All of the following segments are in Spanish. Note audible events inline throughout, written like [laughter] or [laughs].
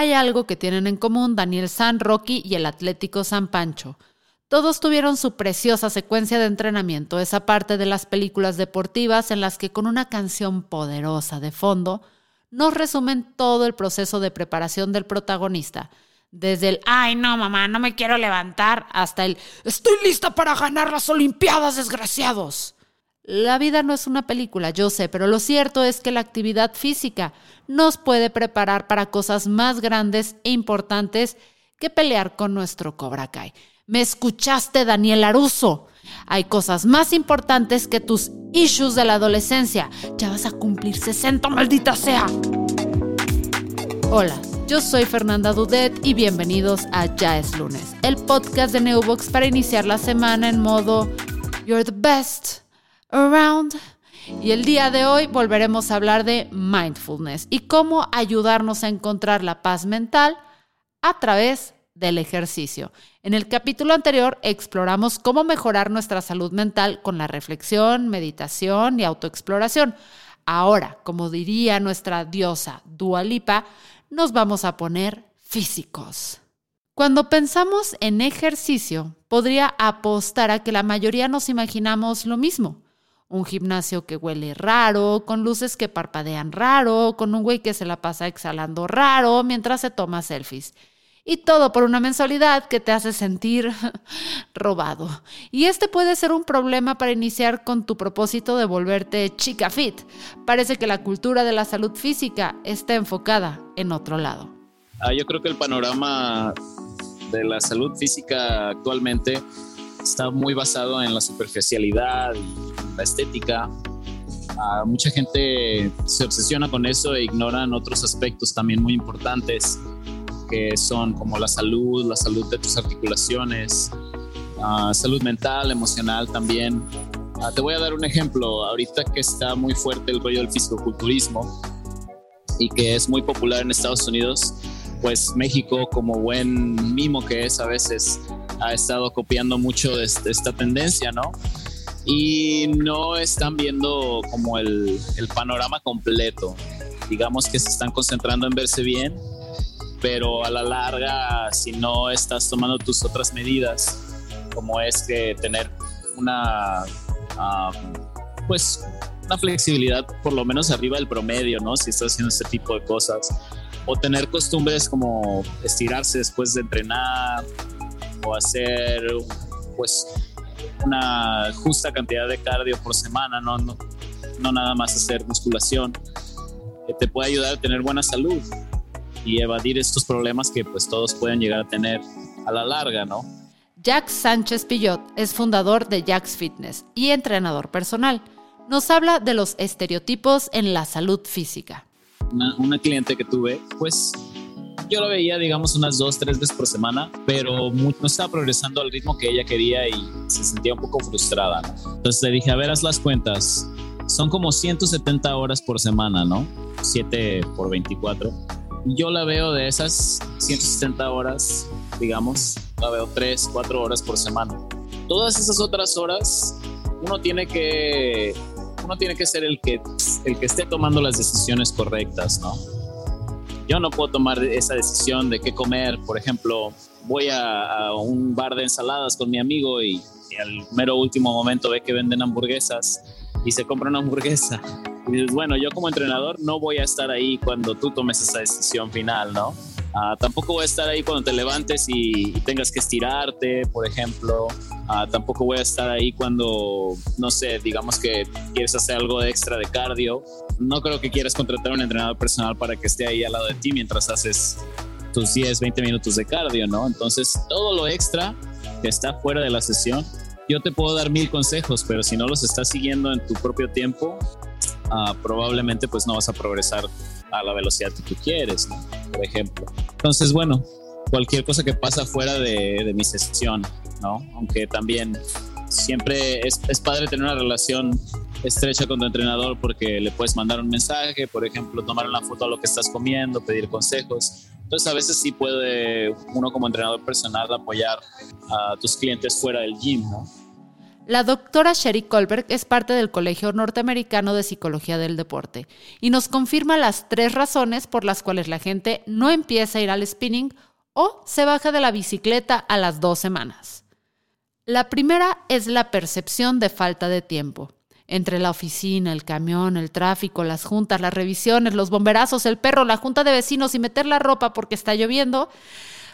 Hay algo que tienen en común Daniel San Rocky y el Atlético San Pancho. Todos tuvieron su preciosa secuencia de entrenamiento, esa parte de las películas deportivas en las que con una canción poderosa de fondo nos resumen todo el proceso de preparación del protagonista, desde el ay no mamá, no me quiero levantar hasta el estoy lista para ganar las Olimpiadas, desgraciados. La vida no es una película, yo sé, pero lo cierto es que la actividad física nos puede preparar para cosas más grandes e importantes que pelear con nuestro Cobra Kai. ¿Me escuchaste, Daniel Aruso? Hay cosas más importantes que tus issues de la adolescencia. Ya vas a cumplir 60, maldita sea. Hola, yo soy Fernanda Dudet y bienvenidos a Ya es lunes, el podcast de Neobox para iniciar la semana en modo You're the best around. Y el día de hoy volveremos a hablar de mindfulness y cómo ayudarnos a encontrar la paz mental a través del ejercicio. En el capítulo anterior exploramos cómo mejorar nuestra salud mental con la reflexión, meditación y autoexploración. Ahora, como diría nuestra diosa Dualipa, nos vamos a poner físicos. Cuando pensamos en ejercicio, podría apostar a que la mayoría nos imaginamos lo mismo un gimnasio que huele raro, con luces que parpadean raro, con un güey que se la pasa exhalando raro mientras se toma selfies. Y todo por una mensualidad que te hace sentir [laughs] robado. Y este puede ser un problema para iniciar con tu propósito de volverte chica fit. Parece que la cultura de la salud física está enfocada en otro lado. Ah, yo creo que el panorama de la salud física actualmente está muy basado en la superficialidad y la estética. Ah, mucha gente se obsesiona con eso e ignoran otros aspectos también muy importantes que son como la salud, la salud de tus articulaciones, ah, salud mental, emocional también. Ah, te voy a dar un ejemplo. Ahorita que está muy fuerte el rollo del fisicoculturismo y que es muy popular en Estados Unidos, pues México, como buen mimo que es a veces, ha estado copiando mucho de esta tendencia, ¿no? Y no están viendo como el, el panorama completo. Digamos que se están concentrando en verse bien, pero a la larga, si no estás tomando tus otras medidas, como es que tener una, pues, una flexibilidad por lo menos arriba del promedio, ¿no? Si estás haciendo este tipo de cosas. O tener costumbres como estirarse después de entrenar, o hacer pues una justa cantidad de cardio por semana, no, no, no nada más hacer musculación, que te puede ayudar a tener buena salud y evadir estos problemas que pues todos pueden llegar a tener a la larga, ¿no? Jack Sánchez Pillot es fundador de Jack's Fitness y entrenador personal. Nos habla de los estereotipos en la salud física. Una, una cliente que tuve, pues yo lo veía, digamos, unas dos, tres veces por semana, pero no estaba progresando al ritmo que ella quería y se sentía un poco frustrada. Entonces le dije, a ver, haz las cuentas. Son como 170 horas por semana, ¿no? 7 por 24. Yo la veo de esas 170 horas, digamos, la veo 3, 4 horas por semana. Todas esas otras horas, uno tiene que uno tiene que ser el que el que esté tomando las decisiones correctas, ¿no? Yo no puedo tomar esa decisión de qué comer. Por ejemplo, voy a, un bar de ensaladas con mi amigo y, al mero último momento ve que venden hamburguesas y se compra una hamburguesa. Y dices, bueno, yo como entrenador no voy a estar ahí cuando tú tomes esa decisión final, ¿no? Ah, tampoco voy a estar ahí cuando te levantes y, tengas que estirarte, por ejemplo. Ah, tampoco voy a estar ahí cuando, no sé, digamos que quieres hacer algo extra de cardio. No creo que quieras contratar a un entrenador personal para que esté ahí al lado de ti mientras haces tus 10, 20 minutos de cardio, ¿no? Entonces, todo lo extra que está fuera de la sesión, yo te puedo dar mil consejos, pero si no los estás siguiendo en tu propio tiempo, ah, probablemente pues no vas a progresar a la velocidad que tú quieres, por ejemplo. Entonces, bueno, cualquier cosa que pasa fuera de, mi sesión, ¿no? Aunque también siempre es, es, padre tener una relación estrecha con tu entrenador porque le puedes mandar un mensaje, por ejemplo, tomar una foto a lo que estás comiendo, pedir consejos. Entonces a veces sí puede uno como entrenador personal apoyar a tus clientes fuera del gym, ¿no? La doctora Sherry Colberg es parte del Colegio Norteamericano de Psicología del Deporte y nos confirma las tres razones por las cuales la gente no empieza a ir al spinning o se baja de la bicicleta a las dos semanas. La primera es la percepción de falta de tiempo. Entre la oficina, el camión, el tráfico, las juntas, las revisiones, los bomberazos, el perro, la junta de vecinos y meter la ropa porque está lloviendo,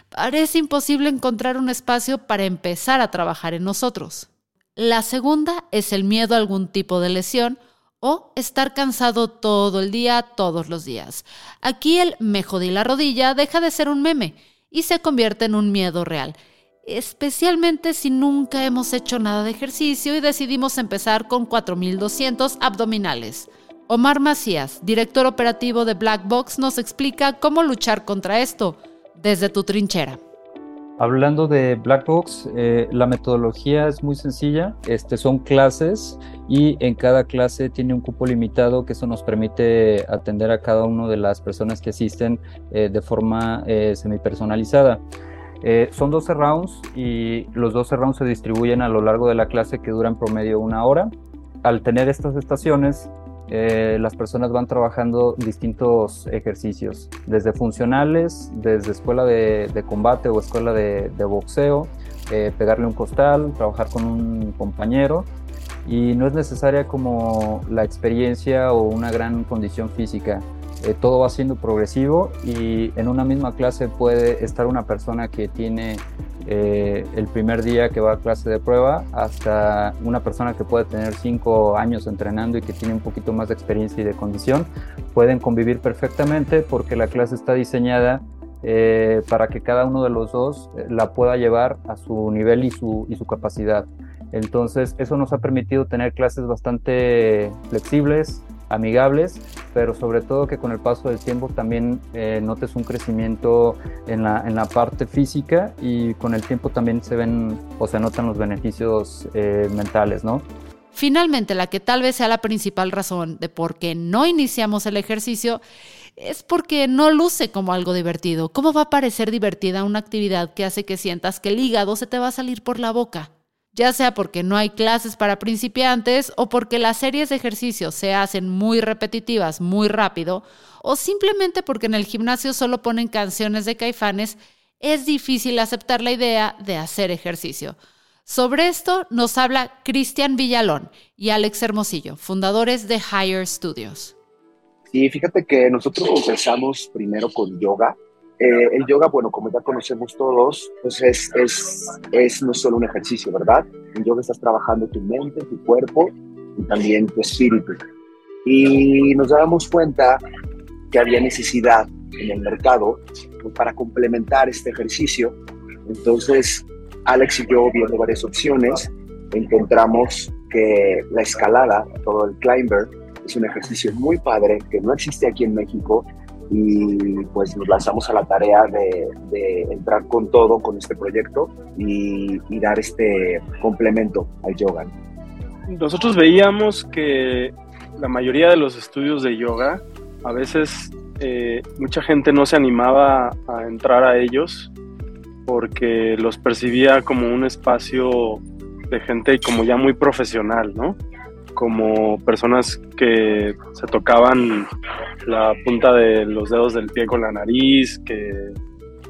parece imposible encontrar un espacio para empezar a trabajar en nosotros. La segunda es el miedo a algún tipo de lesión o estar cansado todo el día, todos los días. Aquí el me jodí la rodilla deja de ser un meme y se convierte en un miedo real, especialmente si nunca hemos hecho nada de ejercicio y decidimos empezar con 4200 abdominales. Omar Macías, director operativo de Black Box, nos explica cómo luchar contra esto desde tu trinchera. Hablando de Black Box, eh, la metodología es muy sencilla. Este, son clases y en cada clase tiene un cupo limitado que eso nos permite atender a cada una de las personas que asisten eh, de forma eh, semipersonalizada. son 12 rounds y los 12 rounds se distribuyen a lo largo de la clase que duran promedio una hora. Al tener estas estaciones, eh, las personas van trabajando distintos ejercicios, desde funcionales, desde escuela de, combate o escuela de, boxeo, eh, pegarle un costal, trabajar con un compañero y no es necesaria como la experiencia o una gran condición física. Eh, todo va siendo progresivo y en una misma clase puede estar una persona que tiene eh, el primer día que va a clase de prueba hasta una persona que puede tener cinco años entrenando y que tiene un poquito más de experiencia y de condición, pueden convivir perfectamente porque la clase está diseñada eh, para que cada uno de los dos la pueda llevar a su nivel y su, y su capacidad. Entonces, eso nos ha permitido tener clases bastante flexibles, amigables, pero sobre todo que con el paso del tiempo también eh, notes un crecimiento en la, en la parte física y con el tiempo también se ven o se notan los beneficios eh, mentales, ¿no? Finalmente, la que tal vez sea la principal razón de por qué no iniciamos el ejercicio es porque no luce como algo divertido. ¿Cómo va a parecer divertida una actividad que hace que sientas que el hígado se te va a salir por la boca? Ya sea porque no hay clases para principiantes o porque las series de ejercicios se hacen muy repetitivas muy rápido, o simplemente porque en el gimnasio solo ponen canciones de caifanes, es difícil aceptar la idea de hacer ejercicio. Sobre esto nos habla Cristian Villalón y Alex Hermosillo, fundadores de Higher Studios. Sí, fíjate que nosotros empezamos primero con yoga, eh, el yoga, bueno, como ya conocemos todos, pues es, es, es no solo un ejercicio, ¿verdad? En yoga estás trabajando tu mente, tu cuerpo y también tu espíritu. Y nos dábamos cuenta que había necesidad en el mercado pues, para complementar este ejercicio. Entonces, Alex y yo, viendo varias opciones, encontramos que la escalada, todo el climber, es un ejercicio muy padre que no existe aquí en México y pues nos lanzamos a la tarea de, entrar con todo con este proyecto y, dar este complemento al yoga. Nosotros veíamos que la mayoría de los estudios de yoga, a veces eh, mucha gente no se animaba a entrar a ellos porque los percibía como un espacio de gente como ya muy profesional, ¿no? Como personas que se tocaban la punta de los dedos del pie con la nariz, que,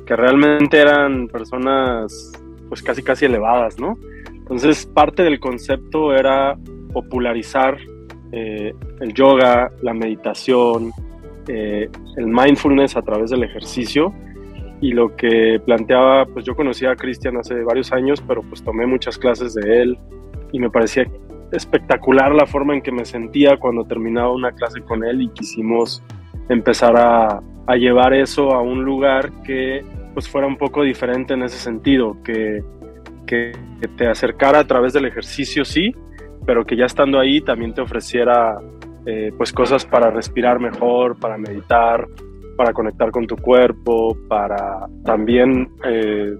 que realmente eran personas pues casi casi elevadas, ¿no? Entonces parte del concepto era popularizar eh, el yoga, la meditación, eh, el mindfulness a través del ejercicio y lo que planteaba, pues yo conocía a Cristian hace varios años, pero pues tomé muchas clases de él y me parecía espectacular la forma en que me sentía cuando terminaba una clase con él y quisimos empezar a, llevar eso a un lugar que pues fuera un poco diferente en ese sentido, que, que, te acercara a través del ejercicio, sí, pero que ya estando ahí también te ofreciera eh, pues cosas para respirar mejor, para meditar, para conectar con tu cuerpo, para también eh,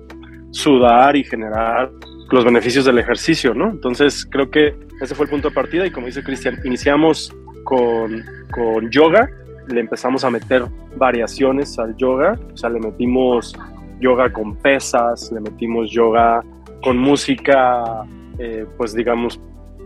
sudar y generar los beneficios del ejercicio, ¿no? Entonces creo que ese fue el punto de partida y como dice Cristian, iniciamos con, con yoga, le empezamos a meter variaciones al yoga, o sea, le metimos yoga con pesas, le metimos yoga con música eh, pues digamos,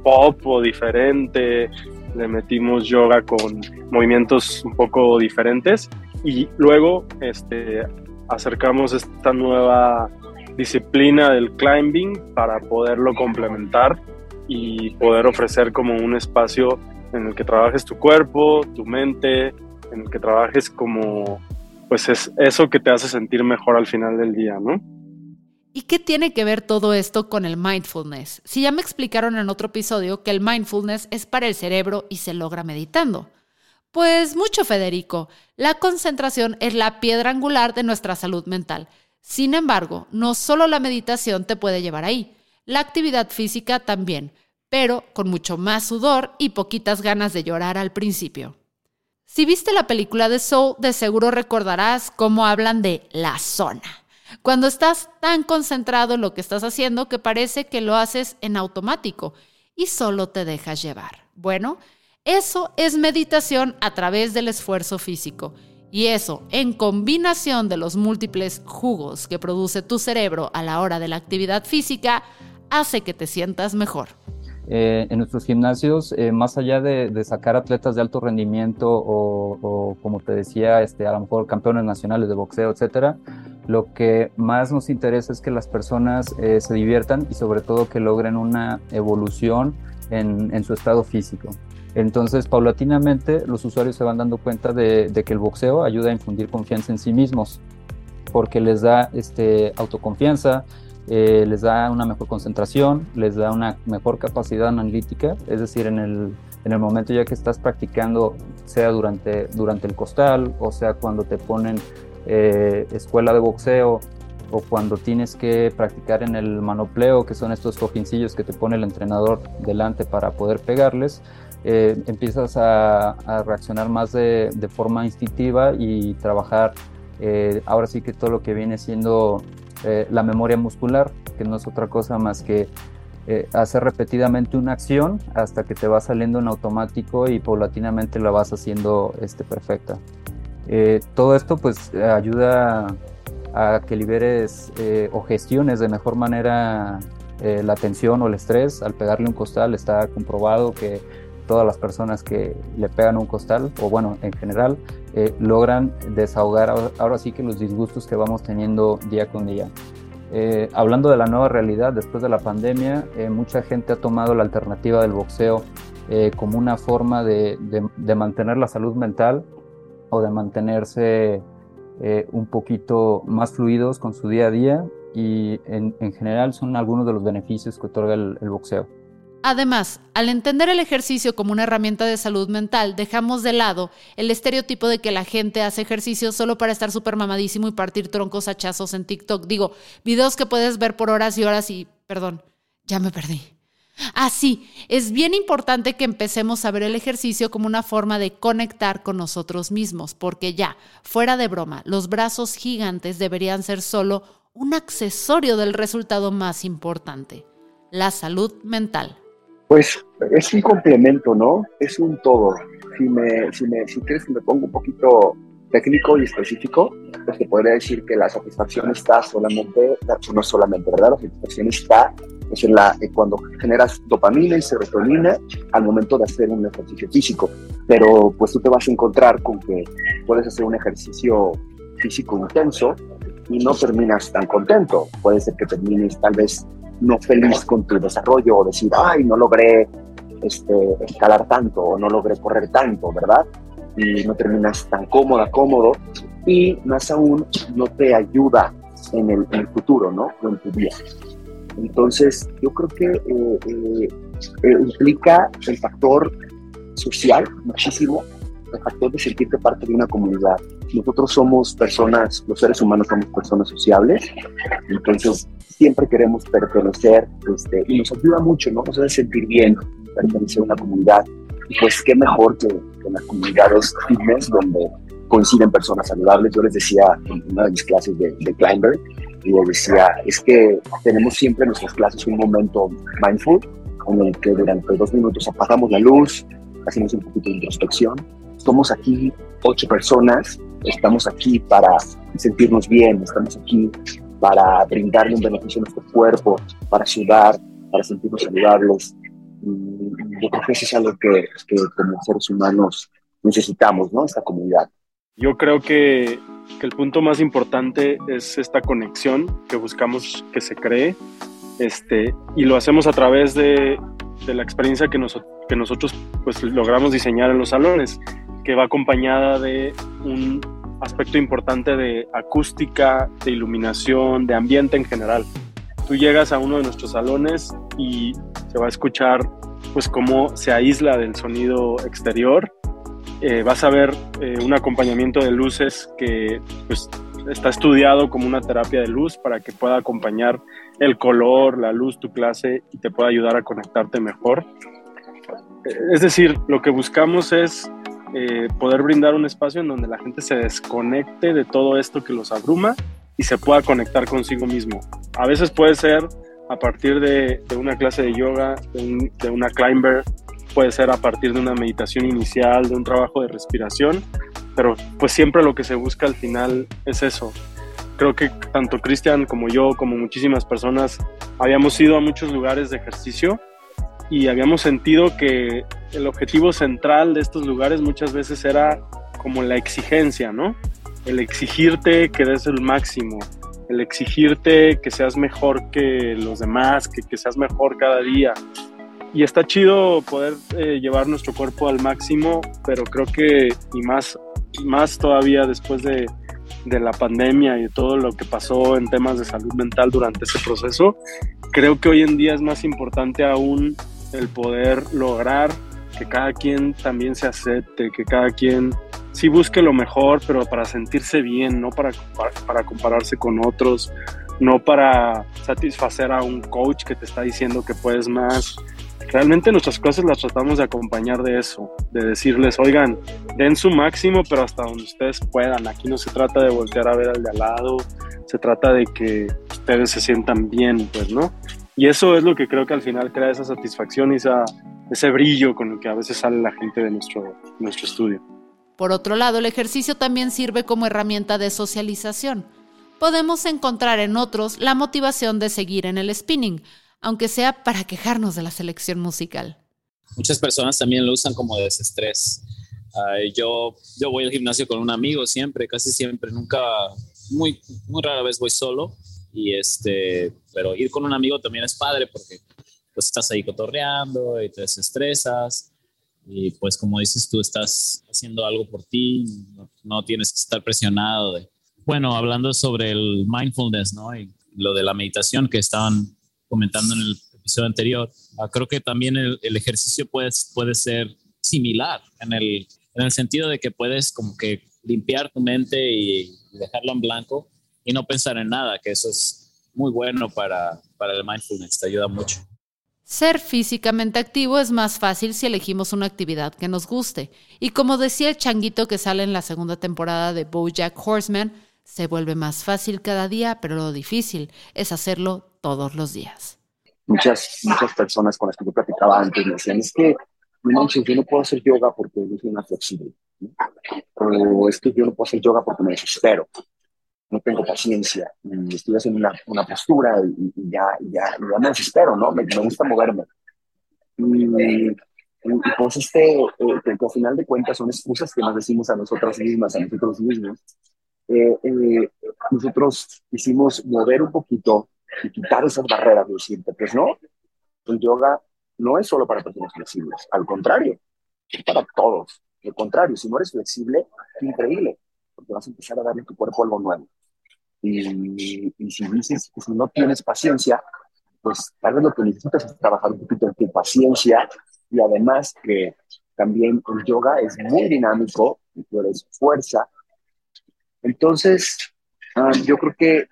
pop o diferente, le metimos yoga con movimientos un poco diferentes y luego este, acercamos esta nueva disciplina del climbing para poderlo complementar y poder ofrecer como un espacio en el que trabajes tu cuerpo, tu mente, en el que trabajes como pues es eso que te hace sentir mejor al final del día, ¿no? ¿Y qué tiene que ver todo esto con el mindfulness? Si ya me explicaron en otro episodio que el mindfulness es para el cerebro y se logra meditando. Pues mucho, Federico. La concentración es la piedra angular de nuestra salud mental. Sin embargo, no solo la meditación te puede llevar ahí, la actividad física también, pero con mucho más sudor y poquitas ganas de llorar al principio. Si viste la película de Soul, de seguro recordarás cómo hablan de la zona cuando estás tan concentrado en lo que estás haciendo que parece que lo haces en automático y solo te dejas llevar. Bueno, eso es meditación a través del esfuerzo físico. Y eso, en combinación de los múltiples jugos que produce tu cerebro a la hora de la actividad física, hace que te sientas mejor. Eh, en nuestros gimnasios, eh, más allá de, sacar atletas de alto rendimiento o, como te decía, este, a lo mejor campeones nacionales de boxeo, etcétera, lo que más nos interesa es que las personas eh, se diviertan y sobre todo que logren una evolución en, su estado físico. Entonces, paulatinamente, los usuarios se van dando cuenta de, que el boxeo ayuda a infundir confianza en sí mismos, porque les da este, autoconfianza, eh, les da una mejor concentración, les da una mejor capacidad analítica, es decir, en el, en el momento ya que estás practicando, sea durante, durante el costal o sea cuando te ponen eh, escuela de boxeo o cuando tienes que practicar en el manopleo, que son estos cojincillos que te pone el entrenador delante para poder pegarles, eh, empiezas a, reaccionar más de, forma instintiva y trabajar ahora sí que todo lo que viene siendo eh, la memoria muscular, que no es otra cosa más que eh, hacer repetidamente una acción hasta que te va saliendo en automático y paulatinamente la vas haciendo este, perfecta. Eh, todo esto pues ayuda a que liberes o gestiones de mejor manera la tensión o el estrés. Al pegarle un costal está comprobado que todas las personas que le pegan un costal, o bueno, en general, eh, logran desahogar ahora, sí que los disgustos que vamos teniendo día con día. Eh, hablando de la nueva realidad después de la pandemia, eh, mucha gente ha tomado la alternativa del boxeo como una forma de, de, mantener la salud mental o de mantenerse un poquito más fluidos con su día a día y en, en general son algunos de los beneficios que otorga el boxeo. Además, al entender el ejercicio como una herramienta de salud mental, dejamos de lado el estereotipo de que la gente hace ejercicio solo para estar súper mamadísimo y partir troncos hachazos en TikTok. Digo, videos que puedes ver por horas y horas y, perdón, ya me perdí. Ah, sí, es bien importante que empecemos a ver el ejercicio como una forma de conectar con nosotros mismos, porque ya, fuera de broma, los brazos gigantes deberían ser solo un accesorio del resultado más importante, la salud mental. Pues es un complemento, ¿no? Es un todo. Si, me, si, me, si quieres que me ponga un poquito técnico y específico, pues te podría decir que la satisfacción está solamente, no solamente, ¿verdad? La satisfacción está es en la, cuando generas dopamina y serotonina al momento de hacer un ejercicio físico. Pero pues tú te vas a encontrar con que puedes hacer un ejercicio físico intenso y no terminas tan contento. Puede ser que termines tal vez no feliz con tu desarrollo o decir, ay, no logré este, escalar tanto o no logré correr tanto, ¿verdad? Y no terminas tan cómoda, cómodo y más aún no te ayuda en el, futuro, ¿no? en tu vida. Entonces, yo creo que eh, eh, eh, implica el factor social muchísimo, el factor de sentirte parte de una comunidad. Nosotros somos personas, los seres humanos somos personas sociables, entonces siempre queremos pertenecer este, y nos ayuda mucho, ¿no? Nos hace sentir bien pertenecer a una comunidad. Y pues qué mejor que, en las comunidades fitness donde coinciden personas saludables. Yo les decía en una de mis clases de, de Climber, y les decía, es que tenemos siempre en nuestras clases un momento mindful en el que durante dos minutos apagamos la luz, hacemos un poquito de introspección. Estamos aquí ocho personas, estamos aquí para sentirnos bien, estamos aquí para brindarle un beneficio a nuestro cuerpo, para ayudar, para sentirnos saludables. Y yo creo que eso es algo que, que como seres humanos necesitamos, ¿no? Esta comunidad. Yo creo que, que, el punto más importante es esta conexión que buscamos que se cree este, y lo hacemos a través de, de la experiencia que, nos, que nosotros pues, logramos diseñar en los salones, que va acompañada de un aspecto importante de acústica, de iluminación, de ambiente en general. Tú llegas a uno de nuestros salones y se va a escuchar pues cómo se aísla del sonido exterior. Eh, vas a ver eh, un acompañamiento de luces que pues, está estudiado como una terapia de luz para que pueda acompañar el color, la luz, tu clase y te pueda ayudar a conectarte mejor. Es decir, lo que buscamos es eh, poder brindar un espacio en donde la gente se desconecte de todo esto que los abruma y se pueda conectar consigo mismo. A veces puede ser a partir de, una clase de yoga, de, una climber, puede ser a partir de una meditación inicial, de un trabajo de respiración, pero pues siempre lo que se busca al final es eso. Creo que tanto Cristian como yo, como muchísimas personas, habíamos ido a muchos lugares de ejercicio y habíamos sentido que el objetivo central de estos lugares muchas veces era como la exigencia, ¿no? El exigirte que des el máximo, el exigirte que seas mejor que los demás, que, que seas mejor cada día. Y está chido poder eh, llevar nuestro cuerpo al máximo, pero creo que, y más, más todavía después de, de la pandemia y de todo lo que pasó en temas de salud mental durante ese proceso, creo que hoy en día es más importante aún el poder lograr que cada quien también se acepte, que cada quien sí busque lo mejor, pero para sentirse bien, no para, para, compararse con otros, no para satisfacer a un coach que te está diciendo que puedes más. Realmente nuestras clases las tratamos de acompañar de eso, de decirles, oigan, den su máximo, pero hasta donde ustedes puedan. Aquí no se trata de voltear a ver al de al lado, se trata de que ustedes se sientan bien, pues, ¿no? Y eso es lo que creo que al final crea esa satisfacción y esa, ese brillo con el que a veces sale la gente de nuestro, nuestro estudio. Por otro lado, el ejercicio también sirve como herramienta de socialización. Podemos encontrar en otros la motivación de seguir en el spinning, aunque sea para quejarnos de la selección musical. Muchas personas también lo usan como desestrés. yo, yo voy al gimnasio con un amigo siempre, casi siempre, nunca, muy, muy rara vez voy solo y este, pero ir con un amigo también es padre porque pues estás ahí cotorreando y te desestresas y pues como dices tú estás haciendo algo por ti, no, tienes que estar presionado. Bueno, hablando sobre el mindfulness, ¿no? Y lo de la meditación que estaban comentando en el episodio anterior, ah, creo que también el, el, ejercicio puede, puede ser similar en el, en el sentido de que puedes como que limpiar tu mente y dejarla en blanco y no pensar en nada, que eso es muy bueno para, para el mindfulness, te ayuda mucho. Ser físicamente activo es más fácil si elegimos una actividad que nos guste. Y como decía el changuito que sale en la segunda temporada de Bojack Horseman, se vuelve más fácil cada día, pero lo difícil es hacerlo todos los días. Muchas, muchas personas con las que yo platicaba antes me decían, es que no, yo no puedo hacer yoga porque yo soy una flexible. O es que yo no puedo hacer yoga porque me desespero no tengo paciencia y estoy haciendo una, una postura y, ya, ya, ya, me desespero, ¿no? Me, gusta moverme. Y, y, pues este, eh, que, al final de cuentas son excusas que nos decimos a nosotras mismas, a nosotros mismos. Eh, eh, nosotros quisimos mover un poquito y quitar esas barreras de siempre, pues no, el yoga no es solo para personas flexibles, al contrario, es para todos. Al contrario, si no eres flexible, increíble, porque vas a empezar a darle a tu cuerpo algo nuevo. Y, si dices que si no tienes paciencia, pues tal vez lo que necesitas es trabajar un poquito en tu paciencia y además que también el yoga es muy dinámico y tú eres fuerza. Entonces, ah, yo creo que,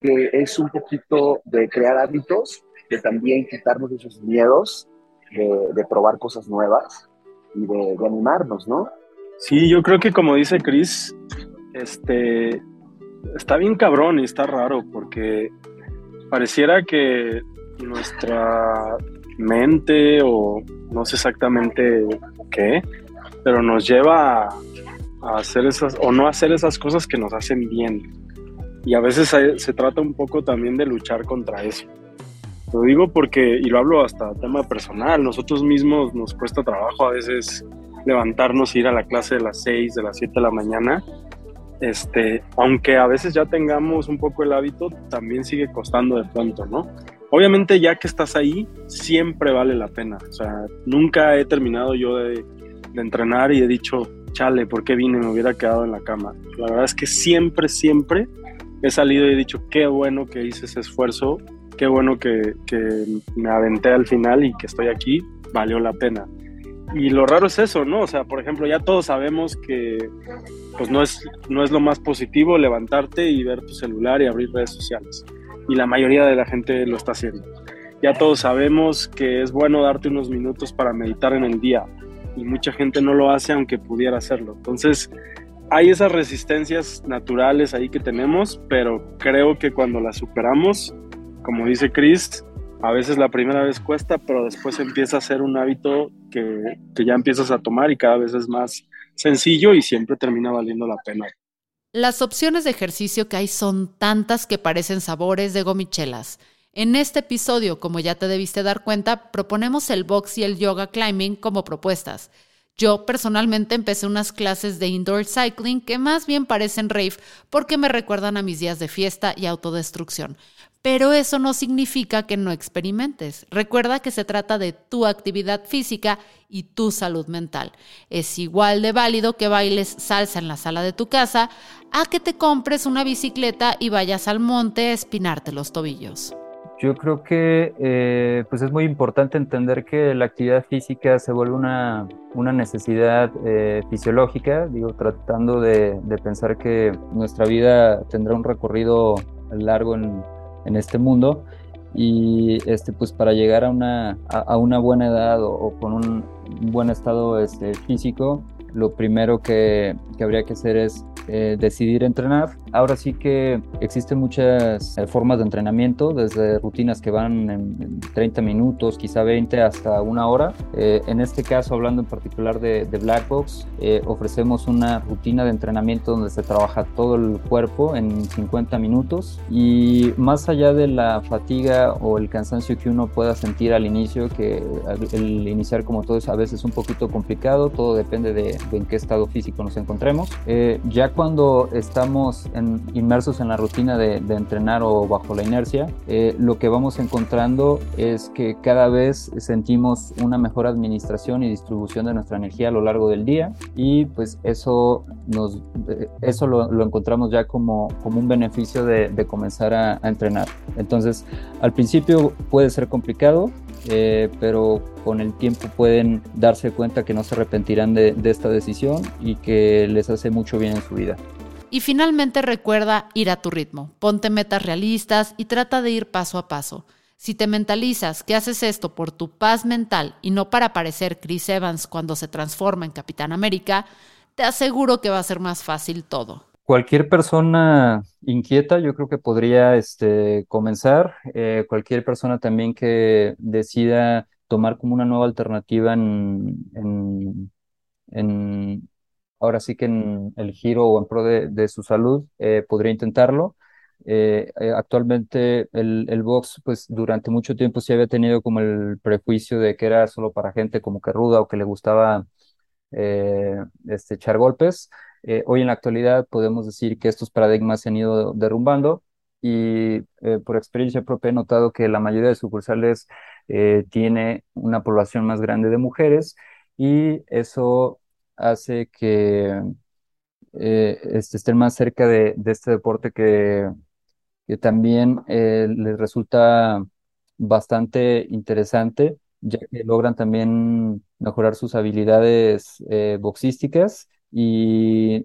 que es un poquito de crear hábitos, de también quitarnos esos miedos, de, de probar cosas nuevas y de, de, animarnos, ¿no? Sí, yo creo que como dice Chris, este, está bien cabrón y está raro porque pareciera que nuestra mente o no sé exactamente qué, pero nos lleva a, hacer esas o no hacer esas cosas que nos hacen bien. Y a veces se, trata un poco también de luchar contra eso. Lo digo porque, y lo hablo hasta tema personal, nosotros mismos nos cuesta trabajo a veces levantarnos, ir a la clase de las 6, de las 7 de la mañana. Este, aunque a veces ya tengamos un poco el hábito, también sigue costando de pronto, ¿no? Obviamente ya que estás ahí, siempre vale la pena. O sea, nunca he terminado yo de, entrenar y he dicho, chale, ¿por qué vine? Me hubiera quedado en la cama. La verdad es que siempre, siempre he salido y he dicho, qué bueno que hice ese esfuerzo, qué bueno que, que me aventé al final y que estoy aquí, valió la pena. Y lo raro es eso, ¿no? O sea, por ejemplo, ya todos sabemos que pues no es, no es lo más positivo levantarte y ver tu celular y abrir redes sociales. Y la mayoría de la gente lo está haciendo. Ya todos sabemos que es bueno darte unos minutos para meditar en el día. Y mucha gente no lo hace aunque pudiera hacerlo. Entonces, hay esas resistencias naturales ahí que tenemos, pero creo que cuando las superamos, como dice Chris, a veces la primera vez cuesta, pero después empieza a ser un hábito que, que, ya empiezas a tomar y cada vez es más sencillo y siempre termina valiendo la pena. Las opciones de ejercicio que hay son tantas que parecen sabores de gomichelas. En este episodio, como ya te debiste dar cuenta, proponemos el box y el yoga climbing como propuestas. Yo personalmente empecé unas clases de indoor cycling que más bien parecen rave porque me recuerdan a mis días de fiesta y autodestrucción. Pero eso no significa que no experimentes. Recuerda que se trata de tu actividad física y tu salud mental. Es igual de válido que bailes salsa en la sala de tu casa a que te compres una bicicleta y vayas al monte a espinarte los tobillos. Yo creo que eh, pues es muy importante entender que la actividad física se vuelve una, una necesidad eh, fisiológica, digo, tratando de, de, pensar que nuestra vida tendrá un recorrido largo en, en este mundo y este pues para llegar a una, a, una buena edad o, con un, un, buen estado este, físico lo primero que, que habría que hacer es eh, decidir entrenar. Ahora sí que existen muchas eh, formas de entrenamiento, desde rutinas que van en, en, 30 minutos, quizá 20 hasta una hora. Eh, en este caso, hablando en particular de, de Black Box, eh, ofrecemos una rutina de entrenamiento donde se trabaja todo el cuerpo en 50 minutos y más allá de la fatiga o el cansancio que uno pueda sentir al inicio, que el iniciar como todo es a veces un poquito complicado, todo depende de, de en qué estado físico nos encontremos. Eh, ya cuando estamos en, inmersos en la rutina de, entrenar o bajo la inercia, eh, lo que vamos encontrando es que cada vez sentimos una mejor administración y distribución de nuestra energía a lo largo del día y pues eso, nos, eh, eso lo, encontramos ya como, como un beneficio de, comenzar a, entrenar. Entonces, al principio puede ser complicado, eh, pero con el tiempo pueden darse cuenta que no se arrepentirán de esta decisión y que les hace mucho bien en su vida. Y finalmente recuerda ir a tu ritmo, ponte metas realistas y trata de ir paso a paso. Si te mentalizas que haces esto por tu paz mental y no para parecer Chris Evans cuando se transforma en Capitán América, te aseguro que va a ser más fácil todo. Cualquier persona inquieta, yo creo que podría este, comenzar. Eh, cualquier persona también que decida tomar como una nueva alternativa en, en, en ahora sí que en el giro o en pro de, su salud, eh, podría intentarlo. Eh, eh, actualmente el, el, box, pues durante mucho tiempo sí había tenido como el prejuicio de que era solo para gente como que ruda o que le gustaba este, echar golpes. hoy en la actualidad podemos decir que estos paradigmas se han ido derrumbando y por experiencia propia he notado que la mayoría de sucursales tiene una población más grande de mujeres y eso hace que eh, este, estén más cerca de, este deporte que, también eh, les resulta bastante interesante, ya que logran también mejorar sus habilidades eh, boxísticas y,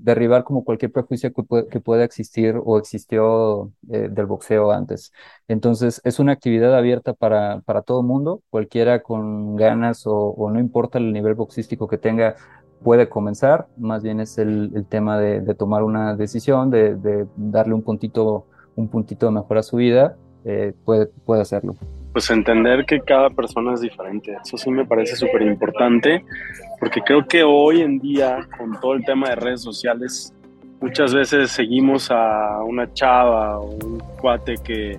derribar como cualquier prejuicio que, pueda existir o existió eh, del boxeo antes. Entonces, es una actividad abierta para, para todo mundo, cualquiera con ganas o, no importa el nivel boxístico que tenga, puede comenzar, más bien es el, tema de, tomar una decisión, de, de, darle un puntito, un puntito de mejora a su vida, eh, puede, puede hacerlo pues entender que cada persona es diferente. Eso sí me parece súper importante, porque creo que hoy en día, con todo el tema de redes sociales, muchas veces seguimos a una chava o un cuate que,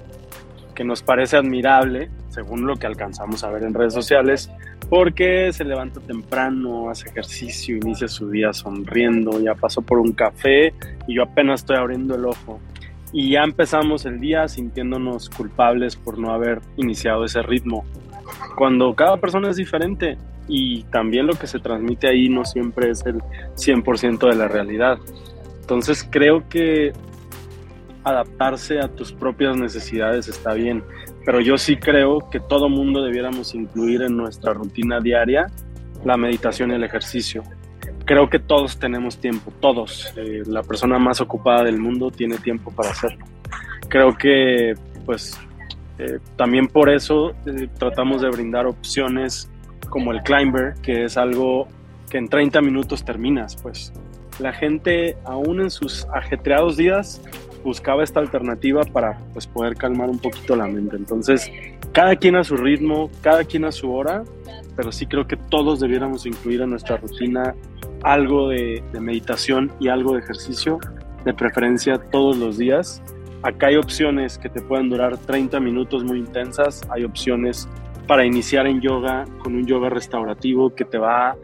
que nos parece admirable, según lo que alcanzamos a ver en redes sociales, porque se levanta temprano, hace ejercicio, inicia su día sonriendo, ya pasó por un café y yo apenas estoy abriendo el ojo. Y ya empezamos el día sintiéndonos culpables por no haber iniciado ese ritmo. Cuando cada persona es diferente y también lo que se transmite ahí no siempre es el 100% de la realidad. Entonces creo que adaptarse a tus propias necesidades está bien, pero yo sí creo que todo mundo debiéramos incluir en nuestra rutina diaria la meditación y el ejercicio. Creo que todos tenemos tiempo, todos. Eh, la persona más ocupada del mundo tiene tiempo para hacerlo. Creo que, pues, eh, también por eso eh, tratamos de brindar opciones como el Climber, que es algo que en 30 minutos terminas, pues. La gente, aún en sus ajetreados días, buscaba esta alternativa para pues, poder calmar un poquito la mente. Entonces, cada quien a su ritmo, cada quien a su hora, pero sí creo que todos debiéramos incluir en nuestra rutina algo de, meditación y algo de ejercicio, de preferencia todos los días. Acá hay opciones que te pueden durar 30 minutos muy intensas, hay opciones para iniciar en yoga con un yoga restaurativo que te va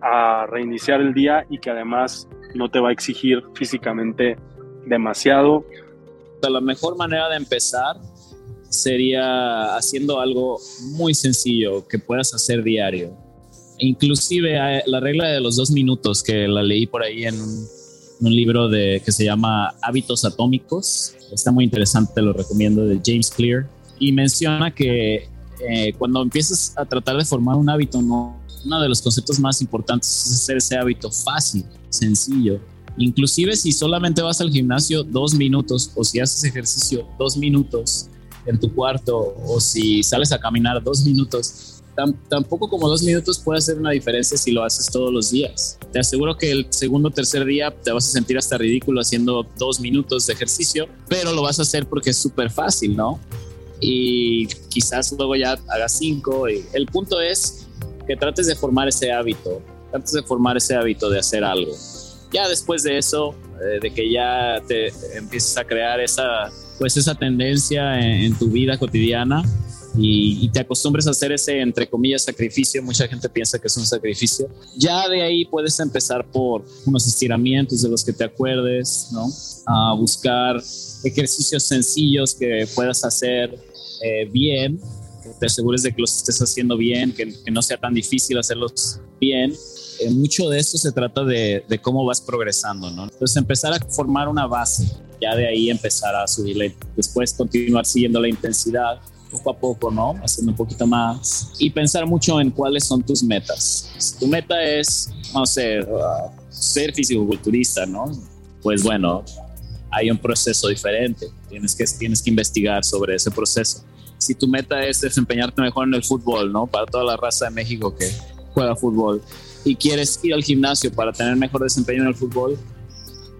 a reiniciar el día y que además no te va a exigir físicamente demasiado. La mejor manera de empezar sería haciendo algo muy sencillo que puedas hacer diario. Inclusive eh, la regla de los dos minutos que la leí por ahí en un, libro de, que se llama Hábitos Atómicos. Está muy interesante, te lo recomiendo, de James Clear. Y menciona que eh, cuando empiezas a tratar de formar un hábito, no, uno de los conceptos más importantes es hacer ese hábito fácil, sencillo Inclusive si solamente vas al gimnasio dos minutos o si haces ejercicio dos minutos en tu cuarto o si sales a caminar dos minutos, tampoco como dos minutos puede hacer una diferencia si lo haces todos los días. Te aseguro que el segundo o tercer día te vas a sentir hasta ridículo haciendo dos minutos de ejercicio, pero lo vas a hacer porque es súper fácil, ¿no? Y quizás luego ya hagas cinco. Y el punto es que trates de formar ese hábito, trates de formar ese hábito de hacer algo ya después de eso, eh, de que ya te empieces a crear esa, pues esa tendencia en, tu vida cotidiana y, te acostumbres a hacer ese, entre comillas, sacrificio, mucha gente piensa que es un sacrificio, ya de ahí puedes empezar por unos estiramientos de los que te acuerdes, ¿no? A buscar ejercicios sencillos que puedas hacer eh, bien, que te asegures de que los estés haciendo bien, que, que no sea tan difícil hacerlos bien eh, mucho de esto se trata de, cómo vas progresando, ¿no? Entonces empezar a formar una base, ya de ahí empezar a subirle, después continuar siguiendo la intensidad poco a poco, ¿no? Haciendo un poquito más y pensar mucho en cuáles son tus metas. Si tu meta es, no sé, uh, ser fisicoculturista, ¿no? Pues bueno, hay un proceso diferente. Tienes que, tienes que investigar sobre ese proceso. Si tu meta es desempeñarte mejor en el fútbol, ¿no? Para toda la raza de México que juega fútbol, y quieres ir al gimnasio para tener mejor desempeño en el fútbol,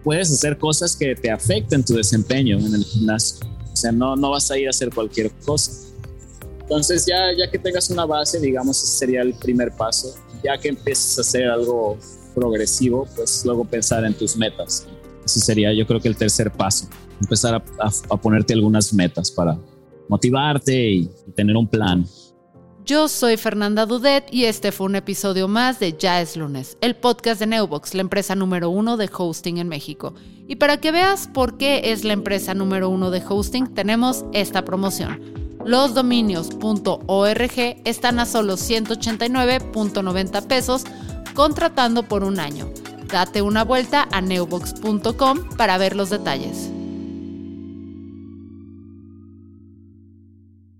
puedes hacer cosas que te afecten tu desempeño en el gimnasio. O sea, no, no vas a ir a hacer cualquier cosa. Entonces, ya, ya que tengas una base, digamos, ese sería el primer paso. Ya que empieces a hacer algo progresivo, pues luego pensar en tus metas. Ese sería, yo creo que el tercer paso. Empezar a, ponerte algunas metas para motivarte y tener un plan. Yo soy Fernanda Dudet y este fue un episodio más de Ya es lunes, el podcast de Neubox, la empresa número uno de hosting en México. Y para que veas por qué es la empresa número uno de hosting, tenemos esta promoción. Losdominios.org están a solo 189.90 pesos contratando por un año. Date una vuelta a neubox.com para ver los detalles.